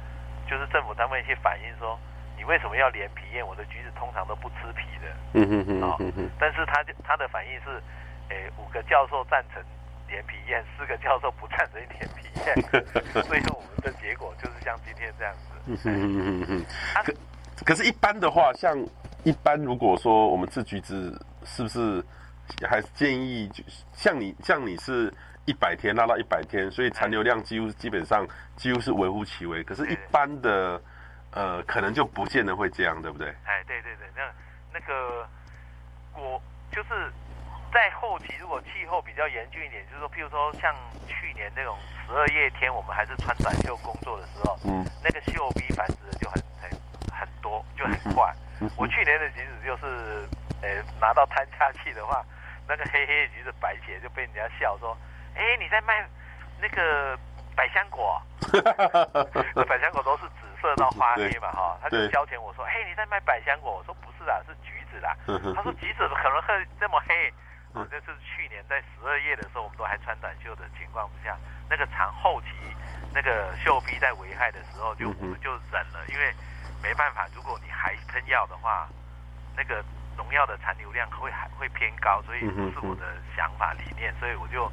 就是政府单位去反映说，你为什么要连皮验？我的橘子通常都不吃皮的，嗯嗯嗯，嗯，但是他就他的反应是，诶，五个教授赞成。连皮验，四个教授不赞成连皮验，最后我们的结果就是像今天这样子。嗯嗯嗯嗯。可可是，一般的话，像一般如果说我们吃橘子，是不是还是建议，就像你像你是一百天拉到一百天，所以残留量几乎基本上几乎是微乎其微。可是，一般的呃，可能就不见得会这样，对不对？哎，对对对，那那个果就是。在后期，如果气候比较严峻一点，就是说，譬如说像去年那种十二月天，我们还是穿短袖工作的时候，嗯，那个秀逼繁殖的就很很很多，就很快。嗯、我去年的橘子就是，呃，拿到摊下去的话，那个黑黑的橘子白起来就被人家笑说，哎，你在卖那个百香果？百香果都是紫色到花黑嘛，哈，他就消遣我说，哎，你在卖百香果？我说不是啊，是橘子啦。他说橘子可能会这么黑。嗯，这是去年在十二月的时候，我们都还穿短袖的情况之下，那个厂后期那个秀皮在危害的时候，就我们就忍了，因为没办法，如果你还喷药的话，那个农药的残留量会还会偏高，所以不是我的想法理念，所以我就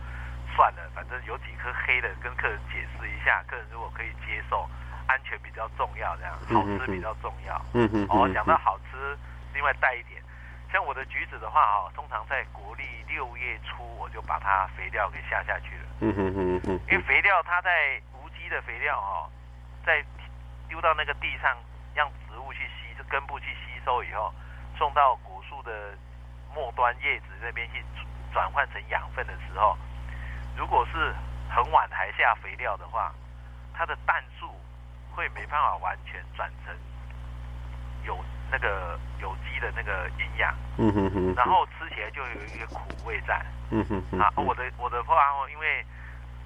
算了，反正有几颗黑的跟客人解释一下，客人如果可以接受，安全比较重要，这样好吃比较重要。嗯嗯。哦，讲到好吃，另外带一点。像我的橘子的话啊，通常在国历六月初我就把它肥料给下下去了。嗯哼哼哼。因为肥料它在无机的肥料哈，在丢到那个地上，让植物去吸，就根部去吸收以后，送到果树的末端叶子那边去转换成养分的时候，如果是很晚才下肥料的话，它的氮素会没办法完全转成有。那个有机的那个营养，嗯哼哼，然后吃起来就有一个苦味在，嗯哼哼。啊，我的我的话哦，因为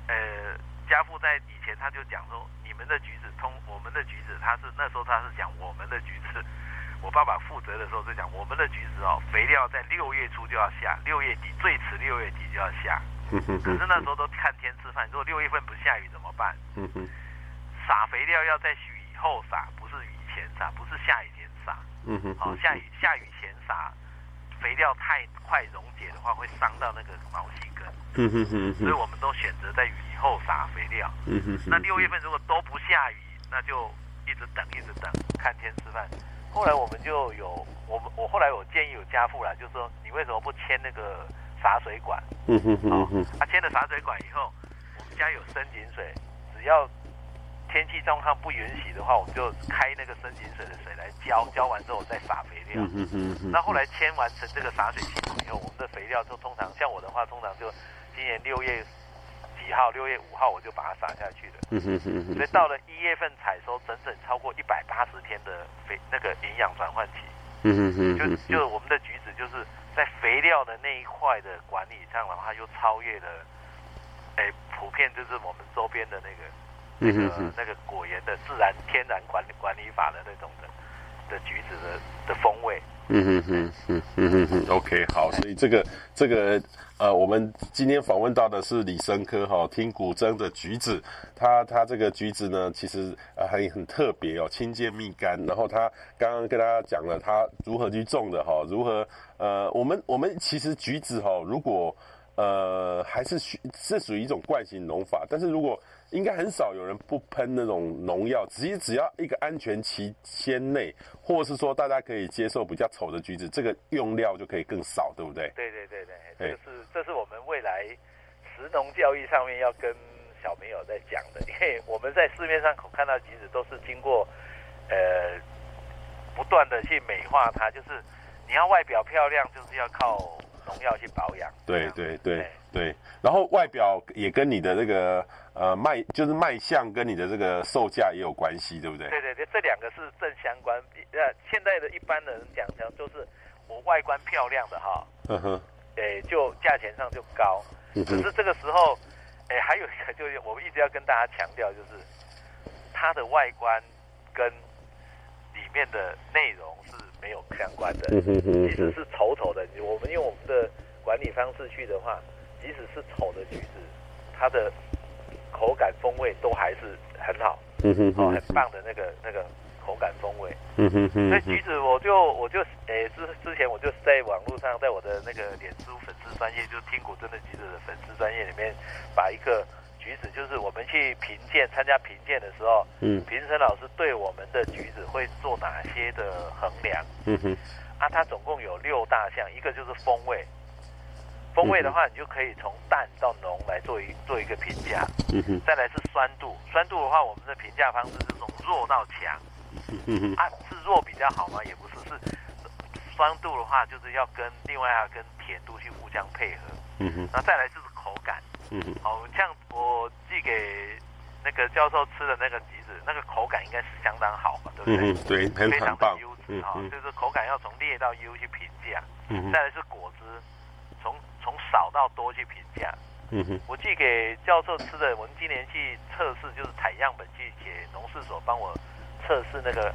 呃，家父在以前他就讲说，你们的橘子通，我们的橘子，他是那时候他是讲我们的橘子，我爸爸负责的时候就讲我们的橘子哦，肥料在六月初就要下，六月底最迟六月底就要下，嗯哼。可是那时候都看天吃饭，如果六月份不下雨怎么办？嗯哼。撒肥料要在雨后撒，不是雨前撒，不是下雨。嗯哼，好，下雨下雨前撒肥料太快溶解的话，会伤到那个毛细根。嗯哼哼，所以我们都选择在雨后撒肥料。嗯哼，那六月份如果都不下雨，那就一直等一直等，看天吃饭。后来我们就有我们我后来我建议有家父啦，就是说你为什么不牵那个洒水管？嗯哼哼哼。他牵了洒水管以后，我们家有深井水，只要天气状况不允许的话，我们就开那个深井水的水来浇，浇完之后再撒肥料。嗯嗯嗯。那后来牵完成这个洒水系统以后，我们的肥料就通常像我的话，通常就今年六月。几号？六月五号我就把它撒下去了。嗯哼哼哼。所以到了一月份采收，整整超过一百八十天的肥那个营养转换期。嗯哼哼。就就我们的橘子就是在肥料的那一块的管理上，然后它又超越了，哎，普遍就是我们周边的那个那个那个果园的自然天然管理管理法的那种的的橘子的的风味。嗯哼哼哼嗯哼哼，OK，好，所以这个这个呃，我们今天访问到的是李生科哈，听古筝的橘子，它它这个橘子呢，其实呃很很特别哦，清健蜜甘，然后他刚刚跟大家讲了他如何去种的哈，如何呃，我们我们其实橘子哈，如果呃还是属是属于一种惯性农法，但是如果应该很少有人不喷那种农药，只只要一个安全期间内，或者是说大家可以接受比较丑的橘子，这个用料就可以更少，对不对？对对对对，这个是这是我们未来食农教育上面要跟小朋友在讲的，因为我们在市面上看到橘子都是经过呃不断的去美化它，就是你要外表漂亮，就是要靠。农药去保养，对对对对，然后外表也跟你的这个呃卖就是卖相跟你的这个售价也有关系，对不对？对对对，这两个是正相关。呃，现在的一般的人讲讲就是我外观漂亮的哈，嗯哼，哎，就价钱上就高。可是这个时候，哎，还有一个就是我们一直要跟大家强调，就是它的外观跟里面的内容是。没有相关的，嗯、哼哼其实是丑丑的，我们用我们的管理方式去的话，即使是丑的橘子，它的口感风味都还是很好，哦，很棒的那个那个口感风味。所以橘子我就我就诶之之前我就在网络上，在我的那个脸书粉丝专业，就听古筝的橘子的粉丝专业里面，把一个。橘子就是我们去评鉴、参加评鉴的时候，嗯，评审老师对我们的橘子会做哪些的衡量？嗯哼，啊，它总共有六大项，一个就是风味，风味的话，你就可以从淡到浓来做一做一个评价。嗯哼，再来是酸度，酸度的话，我们的评价方式是从弱到强。嗯哼，啊，是弱比较好吗？也不是，是酸度的话，就是要跟另外要跟甜度去互相配合。嗯哼，那再来就是口感。嗯哼，好像我寄给那个教授吃的那个橘子，那个口感应该是相当好嘛，对不对？嗯，对，非常棒。优质哈，就是口感要从劣到优去评价。嗯，再来是果汁，从从少到多去评价。嗯哼，我寄给教授吃的，我们今年去测试，就是采样本去给农事所帮我测试那个，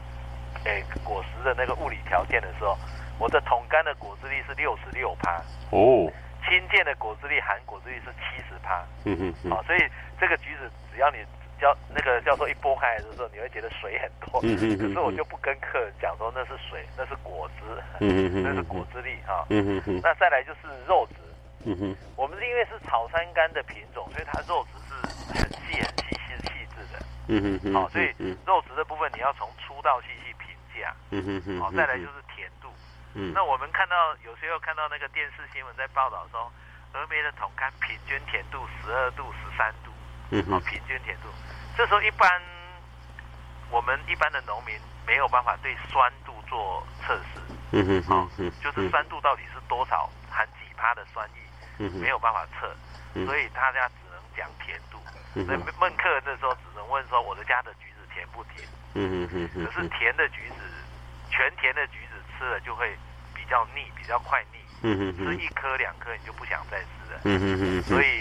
诶，果实的那个物理条件的时候，我的桶干的果汁率是六十六趴。哦。新建的果汁力含果汁率是七十趴，嗯哼，好、哦，所以这个橘子只要你教那个教授一剥开来的时候，你会觉得水很多，嗯哼，可是我就不跟客人讲说那是水，那是果汁，嗯哼，那是果汁力哈，嗯哼，那再来就是肉质，嗯哼，我们是因为是草山柑的品种，所以它肉质是很细很细细细致的，嗯哼，好，所以肉质的部分你要从粗到细去评价，嗯哼，好，再来就是甜度。嗯，那我们看到有时候看到那个电视新闻在报道说，峨眉的桶柑平均甜度十二度、十三度，嗯，好，平均甜度。这时候一般我们一般的农民没有办法对酸度做测试，嗯哼，好，就是酸度到底是多少，含几趴的酸液，嗯，没有办法测，所以大家只能讲甜度。所以问客人的时候只能问说，我的家的橘子甜不甜？嗯嗯嗯，可是甜的橘子，全甜的橘子。吃了就会比较腻，比较快腻。嗯嗯，吃一颗两颗你就不想再吃了。所以，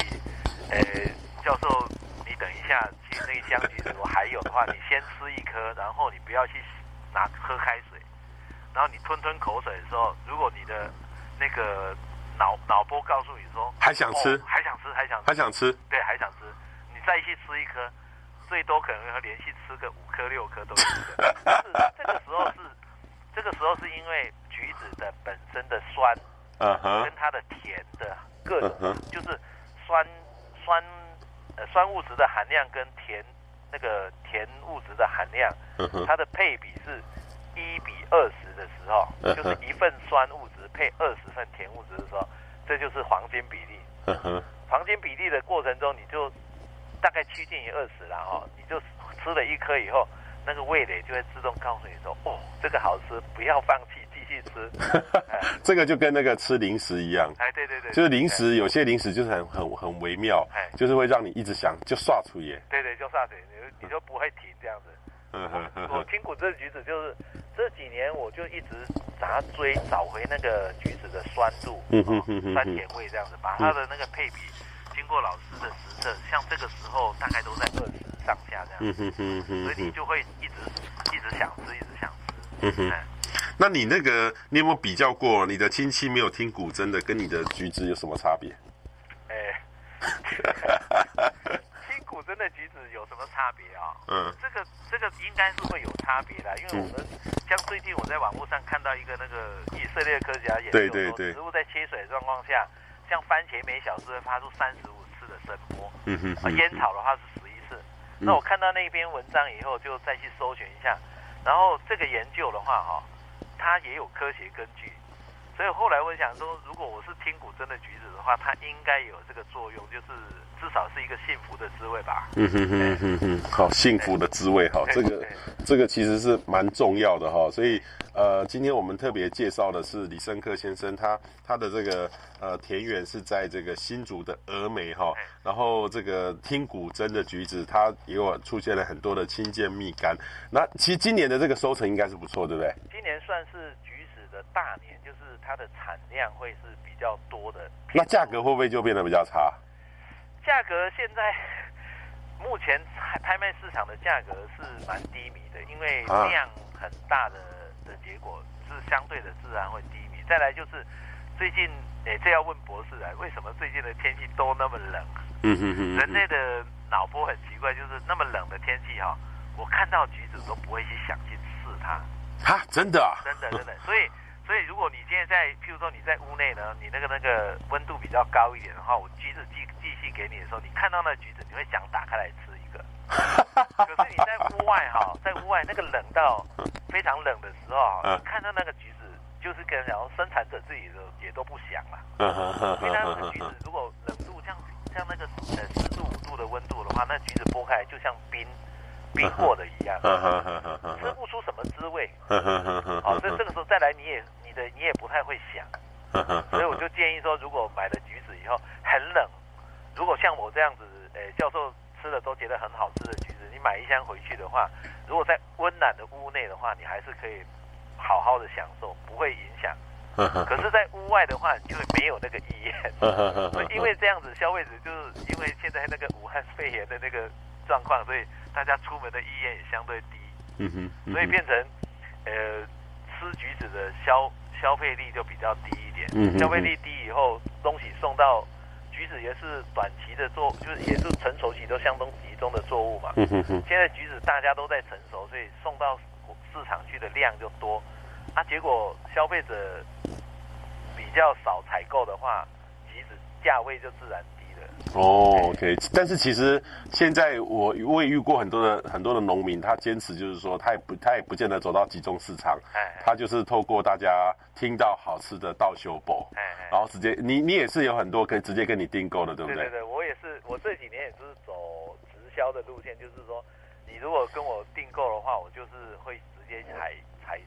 呃，教授，你等一下去那一箱橘子，如果还有的话，你先吃一颗，然后你不要去拿喝开水，然后你吞吞口水的时候，如果你的那个脑脑波告诉你说还想吃，哦，还想吃，还想吃，还想吃，对，还想吃，你再去吃一颗，最多可能要连续吃个五颗六颗都是。是 这个时候是。这个时候是因为橘子的本身的酸，嗯哼，跟它的甜的各种，就是酸酸呃酸物质的含量跟甜那个甜物质的含量，它的配比是一比二十的时候，就是一份酸物质配二十份甜物质的时候，这就是黄金比例。黄金比例的过程中，你就大概趋近于二十了哈，你就吃了一颗以后，那个味蕾就会自动告诉你说，哦，这个好吃，不要放弃。吃，这个就跟那个吃零食一样，哎，对对对，就是零食，有些零食就是很很很微妙，哎，就是会让你一直想就刷出耶，对对，就刷出，你你就不会停这样子。嗯哼哼，我听古镇橘子就是这几年我就一直想要追找回那个橘子的酸度，嗯哼哼哼，酸甜味这样子，把它的那个配比经过老师的实测，像这个时候大概都在二十上下这样，嗯哼哼哼，所以你就会一直一直想吃，一直想吃，嗯哼。那你那个，你有没有比较过你的亲戚没有听古筝的，跟你的橘子有什么差别？哎，的橘子有什么差别啊？嗯，这个这个应该是会有差别的，因为我们像最近我在网络上看到一个那个以色列科学家研究说，植物在缺水的状况下，像番茄每小时会发出三十五次的声波，嗯哼，啊，烟草的话是十一次。那我看到那篇文章以后，就再去搜寻一下，然后这个研究的话，哈。它也有科学根据，所以后来我想说，如果我是听古筝的橘子的话，它应该有这个作用，就是至少是一个幸福的滋味吧。嗯哼哼哼哼，好，幸福的滋味哈，这个这个其实是蛮重要的哈，所以。呃，今天我们特别介绍的是李生克先生，他他的这个呃田园是在这个新竹的峨眉哈，然后这个听古筝的橘子，它也有出现了很多的青箭蜜柑。那其实今年的这个收成应该是不错，对不对？今年算是橘子的大年，就是它的产量会是比较多的。那价格会不会就变得比较差？价格现在目前拍卖市场的价格是蛮低迷的，因为量很大的。的结果是相对的自然会低迷。再来就是最近，哎，这要问博士啊，为什么最近的天气都那么冷？嗯哼哼。人类的脑波很奇怪，就是那么冷的天气哈、哦，我看到橘子都不会去想去刺它。哈，真的啊？真的真的。所以所以如果你现在在，譬如说你在屋内呢，你那个那个温度比较高一点的话，我橘子寄寄信给你的时候，你看到那橘子，你会想打开来吃一个。可是你在屋外哈、哦，在屋外那个冷到。非常冷的时候，嗯、看到那个橘子，就是跟然后生产者自己的也都不想了。因为那个橘子如果冷度像像那个呃四度五度的温度的话，那橘子剥开来就像冰冰过的一样，吃不出什么滋味。好，所以这个时候再来，你也你的你也不太会想。所以我就建议说，如果买了橘子以后很冷，如果像我这样子，呃，教授吃了都觉得很好吃的橘子，你买一箱回去的话。如果在温暖的屋内的话，你还是可以好好的享受，不会影响。可是，在屋外的话，你就会没有那个意愿。因为这样子，消费者就是因为现在那个武汉肺炎的那个状况，所以大家出门的意愿也相对低。嗯哼。所以变成，呃，吃橘子的消消费力就比较低一点。嗯。消费力低以后，东西送到。橘子也是短期的作，就是也是成熟期都相当集中的作物嘛。嗯哼哼。现在橘子大家都在成熟，所以送到市场去的量就多。啊，结果消费者比较少采购的话，橘子价位就自然。哦，OK，但是其实现在我我也遇过很多的很多的农民，他坚持就是说，他也不他也不见得走到集中市场，他就是透过大家听到好吃的到修补，然后直接你你也是有很多可以直接跟你订购的，对不对？对对对，我也是，我这几年也是走直销的路线，就是说，你如果跟我订购的话，我就是会直接采采，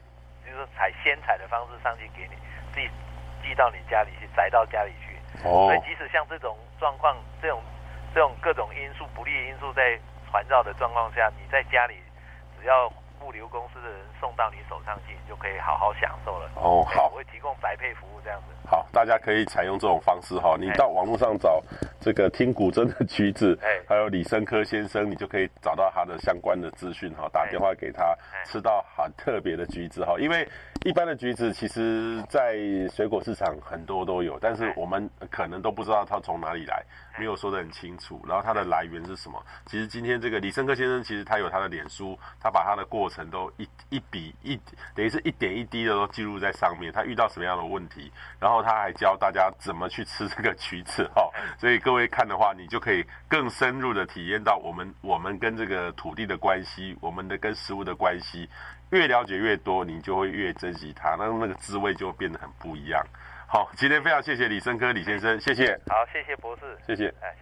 就是采鲜采的方式上去给你，自己寄到你家里去，摘到家里去。哦，所以即使像这种状况，这种这种各种因素不利因素在环绕的状况下，你在家里只要物流公司的人送到你手上去，你就可以好好享受了。哦，好，我会提供宅配服务这样子。好，大家可以采用这种方式哈，你到网络上找这个听古筝的橘子，哎，还有李生科先生，你就可以找到他的相关的资讯哈，打电话给他，吃到很特别的橘子哈，因为。一般的橘子，其实，在水果市场很多都有，但是我们可能都不知道它从哪里来，没有说得很清楚。然后它的来源是什么？其实今天这个李生科先生，其实他有他的脸书，他把他的过程都一一笔一，等于是一点一滴的都记录在上面。他遇到什么样的问题，然后他还教大家怎么去吃这个橘子哈。所以各位看的话，你就可以更深入的体验到我们我们跟这个土地的关系，我们的跟食物的关系，越了解越多，你就会越珍惜它，那那个滋味就变得很不一样。好，今天非常谢谢李生科李先生，谢谢。好，谢谢博士，谢谢。哎，谢谢。